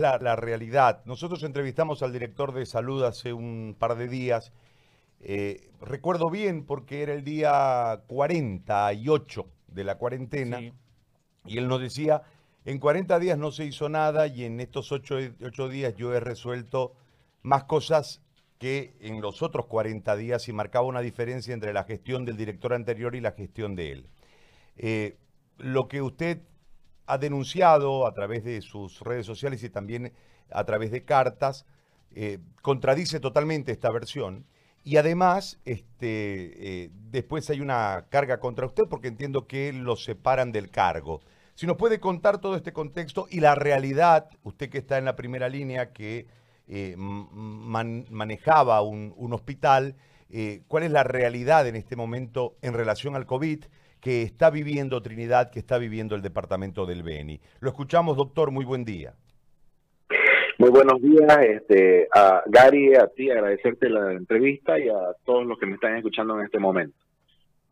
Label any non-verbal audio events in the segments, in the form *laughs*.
la, realidad. Nosotros entrevistamos al director de salud hace un par de días. Eh, recuerdo bien porque era el día 48 de la cuarentena y él nos decía, en 40 días no se hizo nada y en estos 8, días yo he resuelto más cosas que en los otros 40 días y marcaba una diferencia entre la gestión del director anterior y la gestión de él. Eh, lo que usted ha denunciado a través de sus redes sociales y también a través de cartas, eh, contradice totalmente esta versión. Y además, este, eh, después hay una carga contra usted porque entiendo que lo separan del cargo. Si nos puede contar todo este contexto y la realidad, usted que está en la primera línea, que eh, manejaba un, un hospital, ¿cuál es la realidad en este momento en relación al COVID? Que está viviendo Trinidad, que está viviendo el departamento del Beni. Lo escuchamos, doctor, muy buen día. Muy buenos días, este, a Gary, a ti, agradecerte la entrevista y a todos los que me están escuchando en este momento.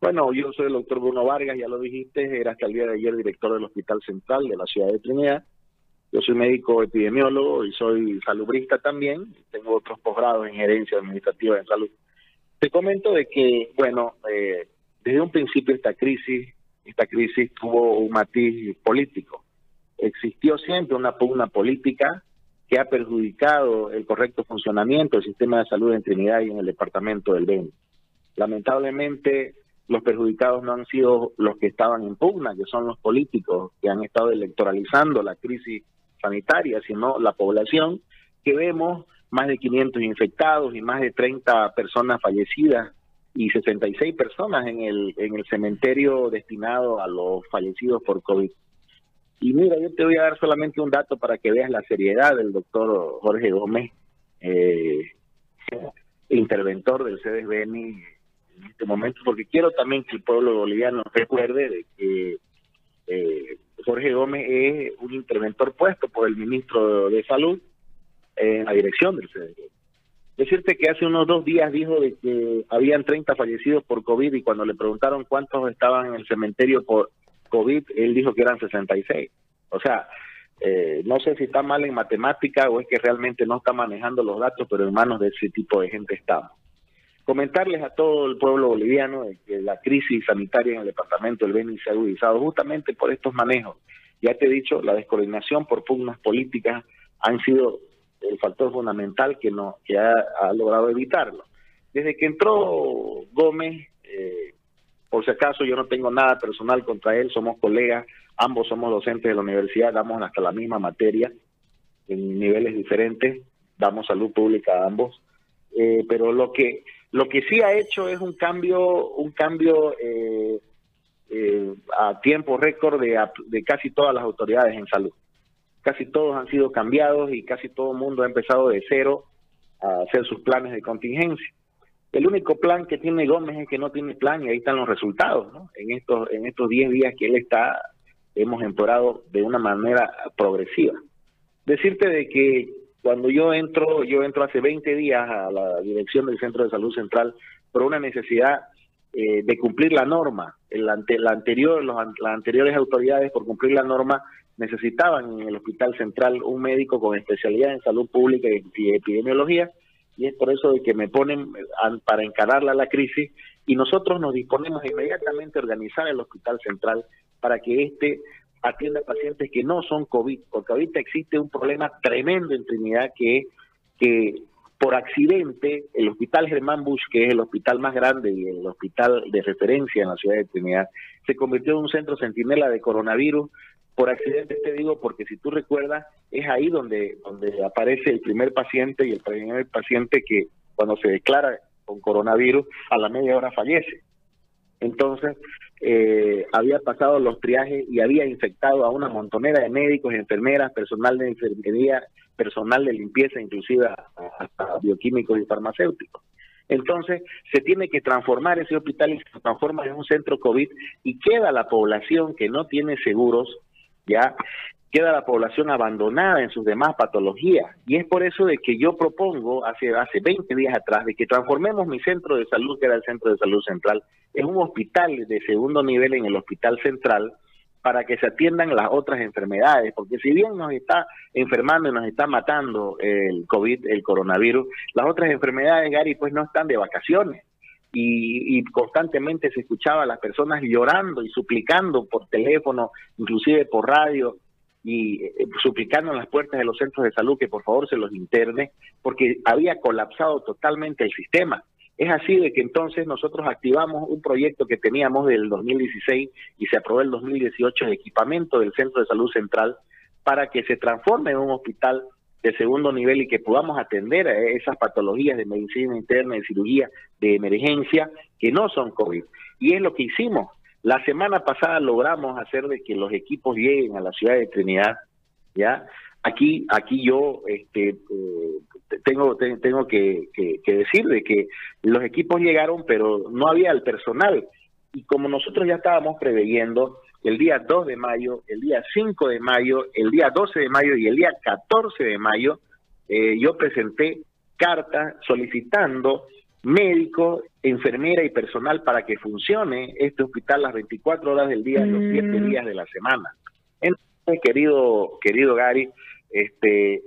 Bueno, yo soy el doctor Bruno Vargas, ya lo dijiste, era hasta el día de ayer director del Hospital Central de la ciudad de Trinidad. Yo soy médico epidemiólogo y soy salubrista también. Tengo otros posgrados en gerencia administrativa en salud. Te comento de que, bueno, eh, desde un principio esta crisis, esta crisis tuvo un matiz político. Existió siempre una pugna política que ha perjudicado el correcto funcionamiento del sistema de salud en Trinidad y en el departamento del Beni. Lamentablemente, los perjudicados no han sido los que estaban en pugna, que son los políticos que han estado electoralizando la crisis sanitaria, sino la población, que vemos más de 500 infectados y más de 30 personas fallecidas y 66 personas en el, en el cementerio destinado a los fallecidos por COVID. Y mira, yo te voy a dar solamente un dato para que veas la seriedad del doctor Jorge Gómez, eh, interventor del CDSBN en este momento, porque quiero también que el pueblo boliviano recuerde de que eh, Jorge Gómez es un interventor puesto por el ministro de Salud en la dirección del CDSBN. Decirte que hace unos dos días dijo de que habían 30 fallecidos por COVID y cuando le preguntaron cuántos estaban en el cementerio por COVID, él dijo que eran 66. O sea, eh, no sé si está mal en matemática o es que realmente no está manejando los datos, pero en manos de ese tipo de gente estamos. Comentarles a todo el pueblo boliviano que la crisis sanitaria en el departamento del Beni se ha agudizado justamente por estos manejos. Ya te he dicho, la descoordinación por pugnas políticas han sido el factor fundamental que no que ha, logrado evitarlo. Desde que entró Gómez, eh, por si acaso yo no tengo nada personal contra él, somos colegas, ambos somos docentes de la universidad, damos hasta la misma materia en niveles diferentes, damos salud pública a ambos, eh, pero lo que lo que sí ha hecho es un cambio un cambio eh, a tiempo récord de, de casi todas las autoridades en salud casi todos han sido cambiados y casi todo el mundo ha empezado de cero a hacer sus planes de contingencia. El único plan que tiene Gómez es que no tiene plan y ahí están los resultados, ¿no? En estos en estos 10 días que él está hemos empeorado de una manera progresiva. Decirte de que cuando yo entro, yo entro hace 20 días a la dirección del Centro de Salud Central por una necesidad eh, de cumplir la norma. El ante, la anterior, los, las anteriores autoridades por cumplir la norma necesitaban en el Hospital Central un médico con especialidad en salud pública y epidemiología, y es por eso de que me ponen para encararla la crisis, y nosotros nos disponemos inmediatamente a organizar el Hospital Central para que éste atienda pacientes que no son COVID, porque ahorita existe un problema tremendo en Trinidad que que por accidente el Hospital Germán Bush, que es el hospital más grande y el hospital de referencia en la ciudad de Trinidad, se convirtió en un centro centinela de coronavirus por accidente te digo porque si tú recuerdas, es ahí donde, donde aparece el primer paciente y el primer paciente que cuando se declara con coronavirus a la media hora fallece. Entonces, eh, había pasado los triajes y había infectado a una montonera de médicos, enfermeras, personal de enfermería, personal de limpieza, inclusive hasta bioquímicos y farmacéuticos. Entonces, se tiene que transformar ese hospital y se transforma en un centro COVID y queda la población que no tiene seguros ya queda la población abandonada en sus demás patologías. Y es por eso de que yo propongo hace, hace 20 días atrás de que transformemos mi centro de salud, que era el Centro de Salud Central, en un hospital de segundo nivel en el Hospital Central, para que se atiendan las otras enfermedades, porque si bien nos está enfermando y nos está matando el COVID, el coronavirus, las otras enfermedades, Gary, pues no están de vacaciones. Y, constantemente se escuchaba a las personas llorando y suplicando por teléfono, inclusive por radio, y eh, suplicando en las puertas de los centros de salud que por favor se los interne, porque había colapsado totalmente el sistema. Es así de que entonces nosotros activamos un proyecto que teníamos del 2016 y se aprobó el 2018 de equipamiento del Centro de Salud Central para que se transforme en un hospital de segundo nivel y que podamos atender a esas patologías de medicina interna, de cirugía, de emergencia, que no son COVID. Y es lo que hicimos. La semana pasada logramos hacer de que los equipos lleguen a la ciudad de Trinidad, ¿ya? Aquí, aquí yo este, eh, tengo, tengo que, decir de que los equipos llegaron, pero no había el personal. Y como nosotros ya estábamos preveyendo, el día 2 de mayo, el día 5 de mayo, el día 12 de mayo y el día 14 de mayo, eh, yo presenté cartas solicitando médico, enfermera y personal para que funcione este hospital las 24 horas del día, los 7 mm. días de la semana. Entonces, querido, querido Gary, este,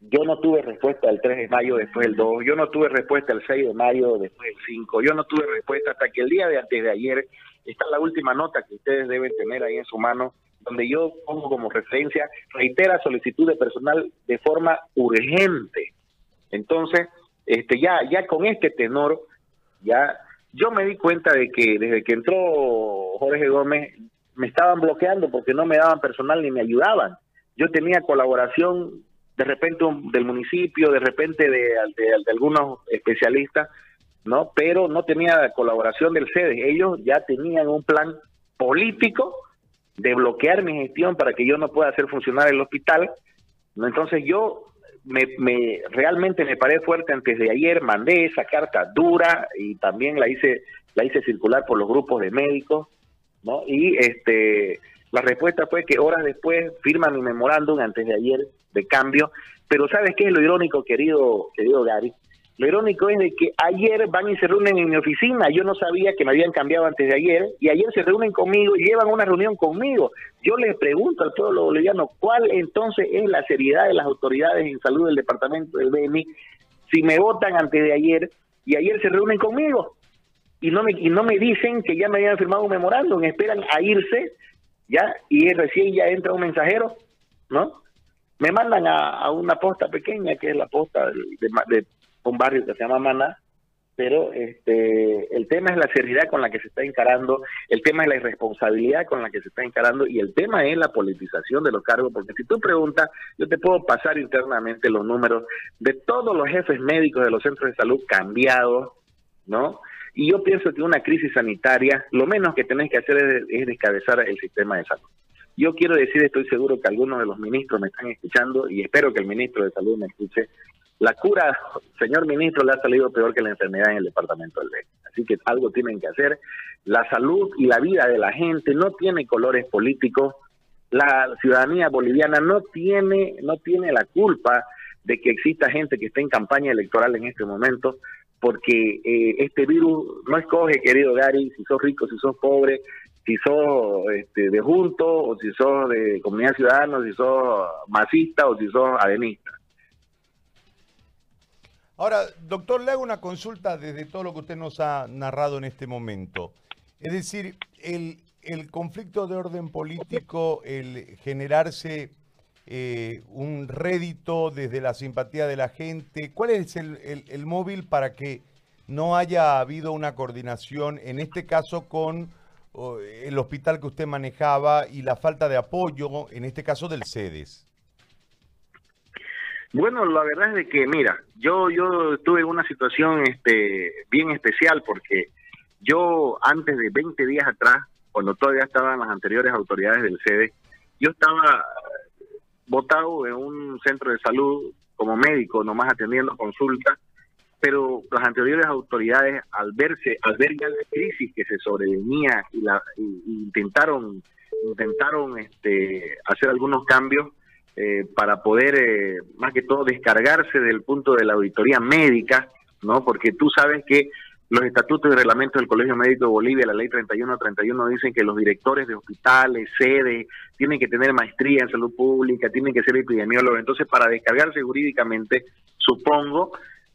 yo no tuve respuesta el 3 de mayo después del 2, yo no tuve respuesta el 6 de mayo después del 5, yo no tuve respuesta hasta que el día de antes de ayer está la última nota que ustedes deben tener ahí en su mano, donde yo pongo como referencia, reitera solicitud de personal de forma urgente. Entonces, este ya ya con este tenor, ya yo me di cuenta de que desde que entró Jorge Gómez me estaban bloqueando porque no me daban personal ni me ayudaban yo tenía colaboración de repente del municipio, de repente de, algunos especialistas, ¿no? Pero no tenía colaboración del SEDE. Ellos ya tenían un plan político de bloquear mi gestión para que yo no pueda hacer funcionar el hospital. Entonces yo me, me, realmente me paré fuerte antes de ayer, mandé esa carta dura y también la hice la hice circular por los grupos de médicos, ¿no? Y este la respuesta fue que horas después firman mi memorándum antes de ayer de cambio. Pero ¿sabes qué es lo irónico, querido, querido Gary? Lo irónico es de que ayer van y se reúnen en mi oficina. Yo no sabía que me habían cambiado antes de ayer. Y ayer se reúnen conmigo y llevan una reunión conmigo. Yo les pregunto al pueblo boliviano cuál entonces es la seriedad de las autoridades en salud del departamento del BNI si me votan antes de ayer y ayer se reúnen conmigo y no me, y no me dicen que ya me habían firmado un memorándum, esperan a irse ¿ya? Y recién ya entra un mensajero, ¿no? Me mandan a, una posta pequeña, que es la posta de, un barrio que se llama Maná, pero este el tema es la seriedad con la que se está encarando, el tema es la irresponsabilidad con la que se está encarando y el tema es la politización de los cargos, porque si tú preguntas, yo te puedo pasar internamente los números de todos los jefes médicos de los centros de salud cambiados, ¿no? Y yo pienso que una crisis sanitaria, lo menos que tenés que hacer es, descabezar el sistema de salud. Yo quiero decir, estoy seguro que algunos de los ministros me están escuchando y espero que el ministro de Salud me escuche. La cura, señor ministro, le ha salido peor que la enfermedad en el departamento del ley. Así que algo tienen que hacer. La salud y la vida de la gente no tiene colores políticos. La ciudadanía boliviana no tiene, no tiene la culpa de que exista gente que esté en campaña electoral en este momento porque eh, este virus no escoge, querido Gary, si sos rico, si sos pobre, si sos este, de junto, o si sos de comunidad ciudadana, si sos masista o si sos adenista. Ahora, doctor, le hago una consulta desde todo lo que usted nos ha narrado en este momento. Es decir, el, el conflicto de orden político, el generarse eh, un rédito desde la simpatía de la gente? ¿Cuál es el, móvil para que no haya habido una coordinación, en este caso con el hospital que usted manejaba y la falta de apoyo, en este caso del CEDES? Bueno, la verdad es de que, mira, yo yo tuve una situación este bien especial porque yo antes de 20 días atrás, cuando todavía estaban las anteriores autoridades del CEDES, yo estaba votado en un centro de salud como médico, nomás atendiendo consultas, pero las anteriores autoridades, al verse, al ver ya la crisis que se sobrevenía y, la, intentaron intentaron este, hacer algunos cambios eh, para poder, eh, más que todo, descargarse del punto de la auditoría médica, ¿no? Porque tú sabes que los estatutos y reglamentos del Colegio Médico de Bolivia, la ley 3131, dicen que los directores de hospitales, sedes, tienen que tener maestría en salud pública, tienen que ser epidemiólogos. Entonces, para descargarse jurídicamente, supongo,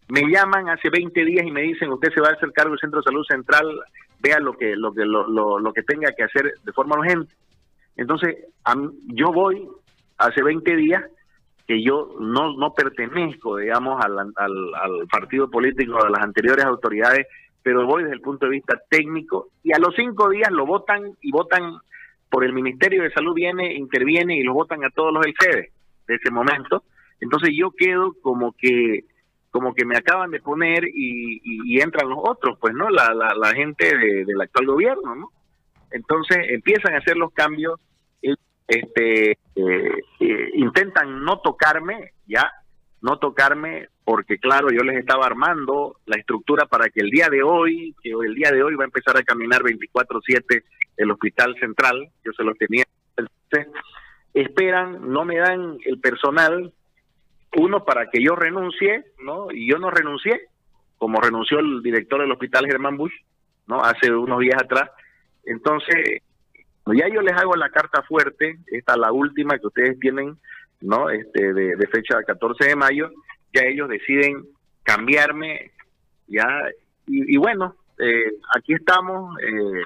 me llaman hace 20 días y me dicen, usted se va a hacer cargo del Centro de Salud Central, vea lo que, lo que, lo, lo, que tenga que hacer de forma urgente. Entonces, yo voy hace 20 días que yo no, no pertenezco, digamos, al, partido político de las anteriores autoridades pero voy desde el punto de vista técnico y a los cinco días lo votan y votan por el Ministerio de Salud viene, interviene y lo votan a todos los del sede de ese momento. Entonces yo quedo como que como que me acaban de poner y, entran los otros, pues, ¿no? La, la, gente del actual gobierno, ¿no? Entonces empiezan a hacer los cambios, este, eh, eh, intentan no tocarme, ya, no tocarme porque claro, yo les estaba armando la estructura para que el día de hoy, que el día de hoy va a empezar a caminar 24/7 el hospital central, yo se los tenía, esperan, no me dan el personal, uno para que yo renuncie, ¿no? Y yo no renuncié, como renunció el director del hospital Germán Bush, ¿no? Hace unos días atrás. Entonces, ya yo les hago la carta fuerte, esta la última que ustedes tienen, ¿no? Este, de, de fecha 14 de mayo, ya ellos deciden cambiarme, ya, y, bueno, eh, aquí estamos, eh,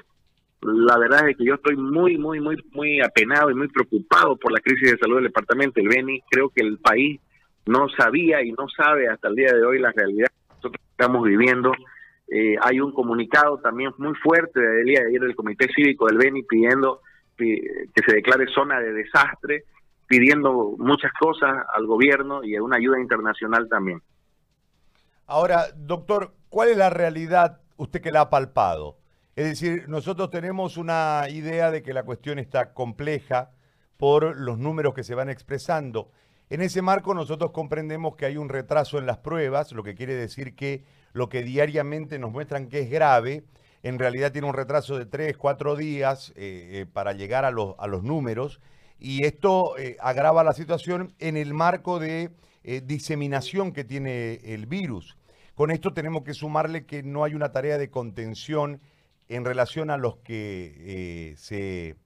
la verdad es que yo estoy muy, muy, muy, muy apenado y muy preocupado por la crisis de salud del departamento del Beni, creo que el país no sabía y no sabe hasta el día de hoy la realidad que nosotros estamos viviendo. Eh, hay un comunicado también muy fuerte del día de ayer del Comité Cívico del Beni pidiendo que se declare zona de desastre pidiendo muchas cosas al gobierno y una ayuda internacional también. Ahora, doctor, ¿cuál es la realidad usted que la ha palpado? Es decir, nosotros tenemos una idea de que la cuestión está compleja por los números que se van expresando. En ese marco nosotros comprendemos que hay un retraso en las pruebas, lo que quiere decir que lo que diariamente nos muestran que es grave, en realidad tiene un retraso de tres, cuatro días eh, eh, para llegar a los, a los números y esto eh, agrava la situación en el marco de diseminación que tiene el virus. Con esto tenemos que sumarle que no hay una tarea de contención en relación a los que se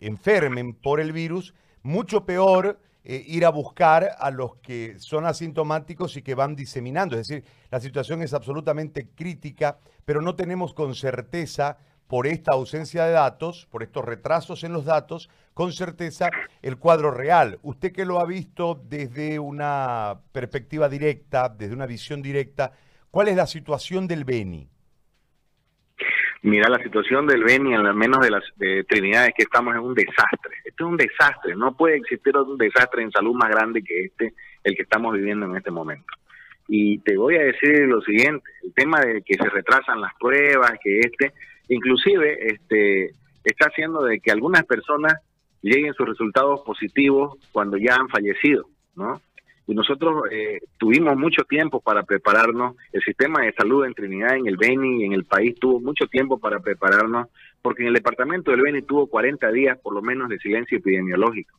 enfermen por el virus, mucho peor ir a buscar a los que son asintomáticos y que van diseminando. Es decir, la situación es absolutamente crítica, pero no tenemos con certeza por esta ausencia de datos, por estos retrasos en los datos, con certeza el cuadro real. Usted que lo ha visto desde una perspectiva directa, desde una visión directa, ¿cuál es la situación del Beni? Mira, la situación del Beni, al menos de las de Trinidad, es que estamos en un desastre. Esto es un desastre. No puede existir un desastre en salud más grande que este, el que estamos viviendo en este momento. Y te voy a decir lo siguiente, el tema de que se retrasan las pruebas, que este, inclusive este está haciendo de que algunas personas lleguen sus resultados positivos cuando ya han fallecido, ¿no? Y nosotros eh, tuvimos mucho tiempo para prepararnos, el sistema de salud en Trinidad, en el Beni, en el país tuvo mucho tiempo para prepararnos, porque en el departamento del Beni tuvo 40 días por lo menos de silencio epidemiológico.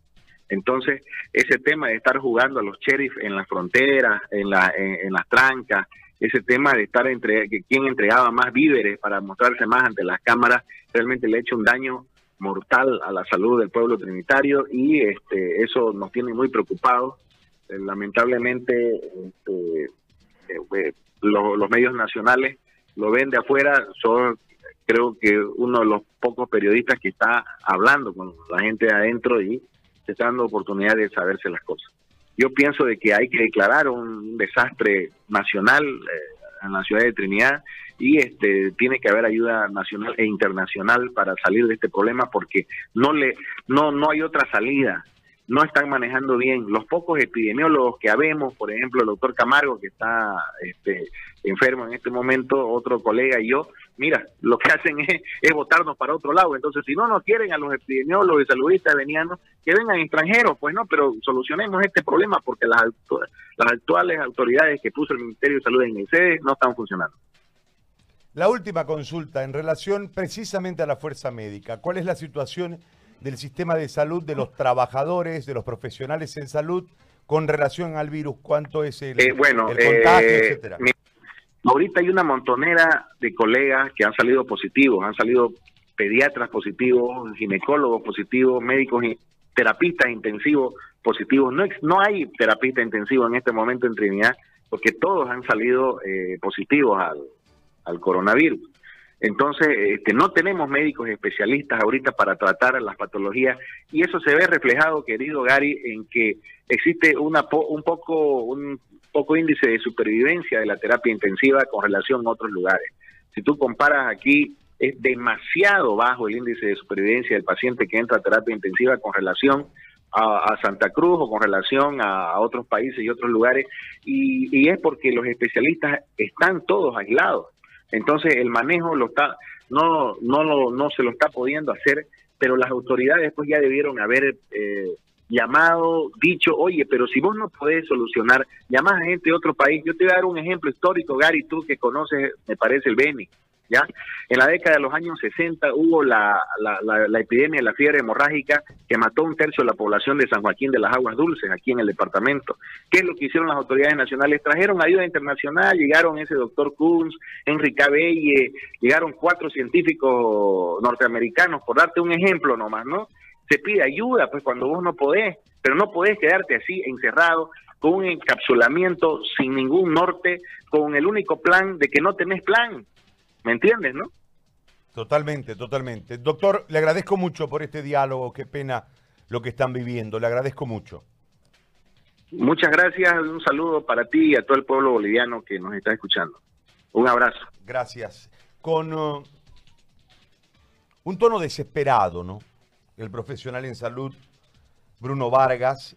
Entonces, ese tema de estar jugando a los sheriff en las fronteras, en, la, en las trancas, ese tema de estar entre quién entregaba más víveres para mostrarse más ante las cámaras realmente le ha hecho un daño mortal a la salud del pueblo trinitario y este eso nos tiene muy preocupados lamentablemente este, eh, los medios nacionales lo ven de afuera son creo que uno de los pocos periodistas que está hablando con la gente de adentro y se está dando oportunidad de saberse las cosas. Yo pienso de que hay que declarar un desastre nacional eh, en la ciudad de Trinidad y este tiene que haber ayuda nacional e internacional para salir de este problema porque no le no no hay otra salida no están manejando bien los pocos epidemiólogos que habemos por ejemplo el doctor Camargo que está este enfermo en este momento otro colega y yo mira, lo que *laughs* hacen es, es votarnos para otro lado. Entonces, si no nos quieren a los epidemiólogos y saludistas venianos, que vengan extranjeros, pues no, pero solucionemos este problema porque las, las actuales autoridades que puso el Ministerio de Salud en el sede no están funcionando. La última consulta en relación precisamente a la fuerza médica. ¿Cuál es la situación del sistema de salud de los trabajadores, de los profesionales en salud con relación al virus? ¿Cuánto es el, eh, bueno, contagio, eh, etcétera? Ahorita hay una montonera de colegas que han salido positivos, han salido pediatras positivos, ginecólogos positivos, médicos, terapistas intensivos positivos. No, no hay terapista intensivo en este momento en Trinidad porque todos han salido eh, positivos al, al coronavirus. Entonces, este, no tenemos médicos especialistas ahorita para tratar las patologías y eso se ve reflejado, querido Gary, en que existe una un poco un poco índice de supervivencia de la terapia intensiva con relación a otros lugares. Si tú comparas aquí, es demasiado bajo el índice de supervivencia del paciente que entra a terapia intensiva con relación a, Santa Cruz o con relación a, otros países y otros lugares, y es porque los especialistas están todos aislados. Entonces el manejo lo está, no, no, lo, no se lo está pudiendo hacer, pero las autoridades pues ya debieron haber eh, llamado, dicho, oye, pero si vos no podés solucionar, llamás a gente de otro país. Yo te voy a dar un ejemplo histórico, Gary, tú que conoces, me parece, el Beni. ¿Ya? En la década de los años 60 hubo la, la, epidemia de la fiebre hemorrágica que mató un tercio de la población de San Joaquín de las Aguas Dulces, aquí en el departamento. ¿Qué es lo que hicieron las autoridades nacionales? Trajeron ayuda internacional, llegaron ese doctor Kunz, Enrique Abelle, llegaron cuatro científicos norteamericanos, por darte un ejemplo nomás, ¿no? Se pide ayuda, pues cuando vos no podés, pero no podés quedarte así encerrado con un encapsulamiento sin ningún norte, con el único plan de que no tenés plan. ¿Me entiendes, no? Totalmente, totalmente. Doctor, le agradezco mucho por este diálogo. Qué pena lo que están viviendo. Le agradezco mucho. Muchas gracias. Un saludo para ti y a todo el pueblo boliviano que nos está escuchando. Un abrazo. Gracias. Con uh, un tono desesperado, ¿no? El profesional en salud, Bruno Vargas,